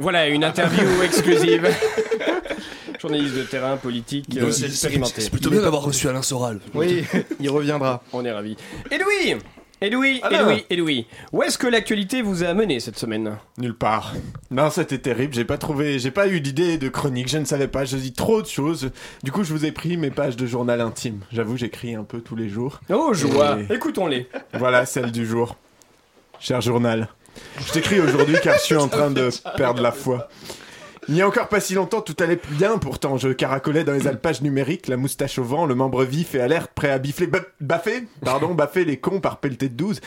Voilà, une interview exclusive. Journaliste de terrain, politique, euh, C'est- expérimenté. C'est plutôt bien d'avoir reçu Alain Soral. Oui, il reviendra. On est ravis. Et Louis Et Louis, et Alors Louis, et Louis. Où est-ce que l'actualité vous a amené cette semaine? Nulle part. Non, c'était terrible. J'ai pas trouvé, j'ai pas eu d'idée de chronique. Je ne savais pas. Je dis trop de choses. Du coup, je vous ai pris mes pages de journal intime. J'avoue, j'écris un peu tous les jours. Oh, joie Et- Écoutons-les. Voilà celle du jour. Cher journal, je t'écris aujourd'hui car je suis en train de perdre la foi. Il n'y a encore pas si longtemps, tout allait bien, pourtant je caracolais dans les alpages numériques, la moustache au vent, le membre vif et alerte, prêt à bifler, ba- baffer, pardon, baffer les cons par pelleté de 12.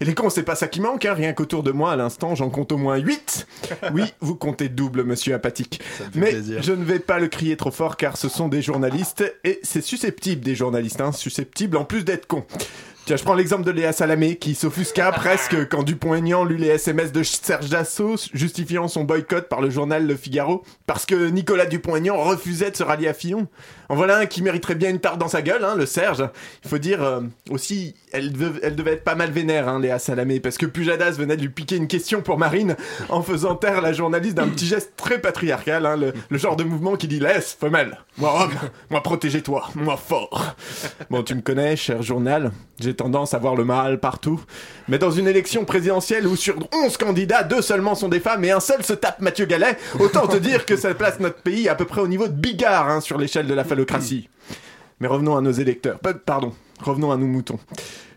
Et les cons, c'est pas ça qui manque, hein, rien qu'autour de moi, à l'instant, j'en compte au moins 8. Oui, vous comptez double, monsieur apathique. Mais je ne vais pas le crier trop fort car ce sont des journalistes et c'est susceptible des journalistes, hein, susceptible en plus d'être cons. Tiens, je prends l'exemple de Léa Salamé qui s'offusqua presque quand Dupont-Aignan lut les SMS de Serge Dassault justifiant son boycott par le journal Le Figaro parce que Nicolas Dupont-Aignan refusait de se rallier à Fillon. En voilà un qui mériterait bien une tarte dans sa gueule, hein, le Serge. Il faut dire euh, aussi, elle, dev- elle devait être pas mal vénère, hein, Léa Salamé, parce que Pujadas venait de lui piquer une question pour Marine en faisant taire la journaliste d'un petit geste très patriarcal, hein, le, le genre de mouvement qui dit laisse, femelle, moi homme, moi protégez-toi, moi fort. Bon, tu me connais, cher journal, j'ai tendance à voir le mal partout. Mais dans une élection présidentielle où sur 11 candidats, deux seulement sont des femmes et un seul se tape Mathieu Gallet, autant te dire que ça place notre pays à peu près au niveau de Bigard hein, sur l'échelle de la phallocratie. Mais revenons à nos électeurs. Pa- Pardon, revenons à nos moutons.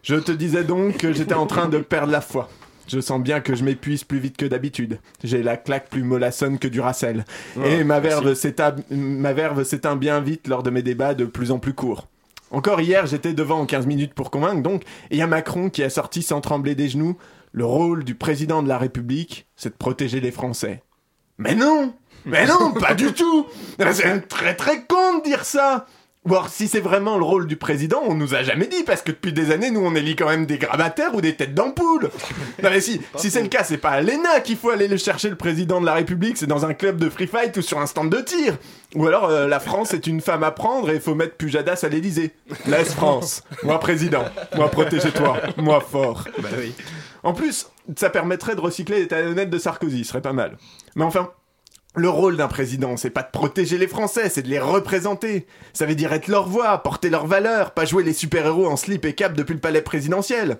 Je te disais donc que j'étais en train de perdre la foi. Je sens bien que je m'épuise plus vite que d'habitude. J'ai la claque plus mollassonne que du racel. Et ma verve s'éteint ma verve s'éteint bien vite lors de mes débats de plus en plus courts. Encore hier, j'étais devant en 15 minutes pour convaincre, donc, et il y a Macron qui a sorti sans trembler des genoux le rôle du président de la République, c'est de protéger les Français. Mais non! Mais non, pas du tout! C'est très très con de dire ça Ou alors, si c'est vraiment le rôle du président, on nous a jamais dit, parce que depuis des années, nous, on élit quand même des gravataires ou des têtes d'ampoule Non mais si, si c'est le cas, c'est pas à l'ENA qu'il faut aller le chercher le président de la République, c'est dans un club de free fight ou sur un stand de tir Ou alors, euh, la France est une femme à prendre et il faut mettre Pujadas à l'Élysée. Laisse France, moi président, moi protégez-toi, moi fort. Bah oui. En plus, ça permettrait de recycler les talonnettes de Sarkozy, ce serait pas mal. Mais enfin, le rôle d'un président, c'est pas de protéger les Français, c'est de les représenter. Ça veut dire être leur voix, porter leurs valeurs, pas jouer les super-héros en slip et cap depuis le palais présidentiel.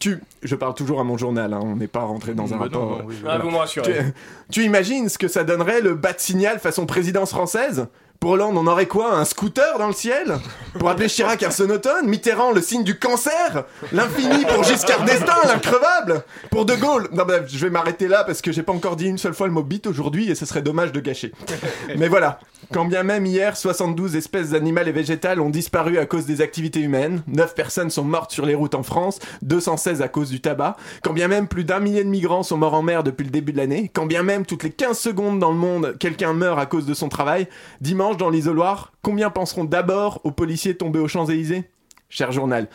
Tu, je parle toujours à mon journal, hein, on n'est pas rentré dans un Bah rapport. non, oui, Ah, vous me Tu, rassurez. tu imagines ce que ça donnerait le bas de signal façon présidence française? Pour Hollande, on aurait quoi Un scooter dans le ciel Pour appeler Chirac un sonotone Mitterrand, le signe du cancer L'infini pour Giscard d'Estaing, l'increvable Pour De Gaulle Non, bref, je vais m'arrêter là parce que j'ai pas encore dit une seule fois le mot bite aujourd'hui et ce serait dommage de gâcher. Mais voilà, quand bien même hier, 72 espèces animales et végétales ont disparu à cause des activités humaines, 9 personnes sont mortes sur les routes en France, 216 à cause du tabac, quand bien même plus d'un millier de migrants sont morts en mer depuis le début de l'année, quand bien même toutes les 15 secondes dans le monde, quelqu'un meurt à cause de son travail, dimanche dans l'isoloir, combien penseront d'abord aux policiers tombés aux Champs-Élysées? Cher journal,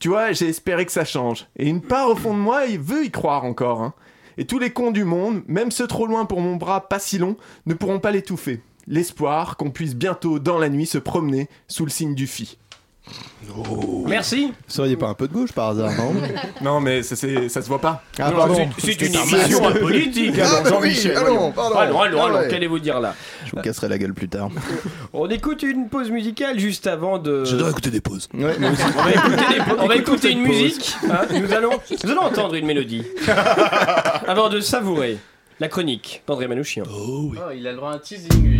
tu vois, j'ai espéré que ça change. Et une part au fond de moi, il veut y croire encore. hein. Et tous les cons du monde, même ceux trop loin pour mon bras pas si long, ne pourront pas l'étouffer. L'espoir qu'on puisse bientôt, dans la nuit, se promener sous le signe du phi. Merci. Vous seriez pas un peu de gauche par hasard, non Non, mais ça, se voit pas. Ah, Non, c'est- une un émission politique, Ah, alors, bah Jean-Michel. oui, ah pardon. Allons, allons, Ah allons, ouais. qu'allez-vous dire là Je vous casserai la gueule plus tard. On écoute une pause musicale juste avant de. J'adore écouter des pauses. Ouais, moi aussi. On va écouter, des- on va écouter une musique. hein. nous, allons, nous allons entendre une mélodie. avant de savourer la chronique d'André Manouchian. Oh oui. Oh, il a le droit à un teasing, lui.